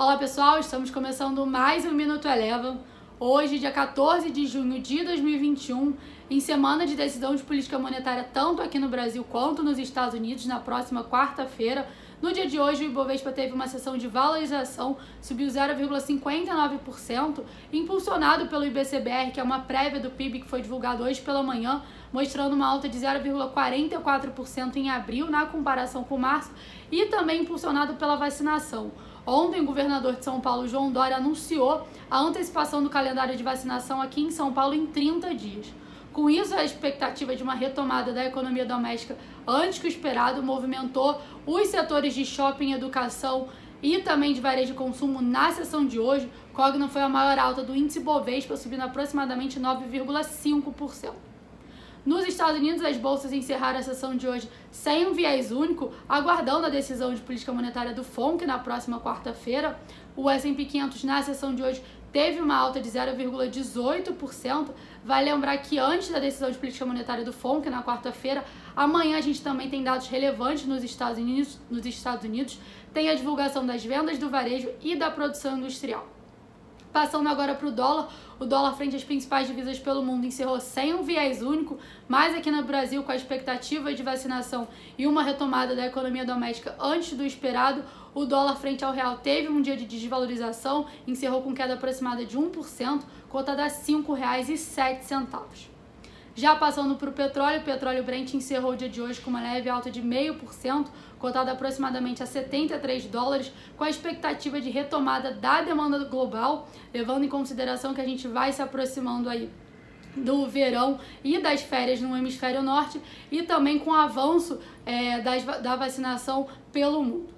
Olá pessoal, estamos começando mais um Minuto Eleva. Hoje, dia 14 de junho de 2021, em semana de decisão de política monetária tanto aqui no Brasil quanto nos Estados Unidos, na próxima quarta-feira. No dia de hoje, o Ibovespa teve uma sessão de valorização, subiu 0,59%, impulsionado pelo IBCBR, que é uma prévia do PIB que foi divulgado hoje pela manhã, mostrando uma alta de 0,44% em abril na comparação com março, e também impulsionado pela vacinação. Ontem, o governador de São Paulo, João Dória, anunciou a antecipação do calendário de vacinação aqui em São Paulo em 30 dias. Com isso, a expectativa de uma retomada da economia doméstica antes que o esperado movimentou os setores de shopping, educação e também de varejo de consumo na sessão de hoje. Cogna foi a maior alta do índice Bovespa, subindo aproximadamente 9,5%. Nos Estados Unidos, as bolsas encerraram a sessão de hoje sem um viés único, aguardando a decisão de política monetária do FONC na próxima quarta-feira. O S&P 500 na sessão de hoje teve uma alta de 0,18%. Vai lembrar que antes da decisão de política monetária do FONC na quarta-feira, amanhã a gente também tem dados relevantes nos Estados Unidos, nos Estados Unidos, tem a divulgação das vendas do varejo e da produção industrial. Passando agora para o dólar, o dólar frente às principais divisas pelo mundo encerrou sem um viés único, mas aqui no Brasil, com a expectativa de vacinação e uma retomada da economia doméstica antes do esperado, o dólar frente ao real teve um dia de desvalorização, encerrou com queda aproximada de 1%, cotada a R$ 5,07. Já passando para o petróleo, o petróleo Brent encerrou o dia de hoje com uma leve alta de 0,5%, cotado aproximadamente a 73 dólares, com a expectativa de retomada da demanda global, levando em consideração que a gente vai se aproximando aí do verão e das férias no hemisfério norte e também com o avanço é, das, da vacinação pelo mundo.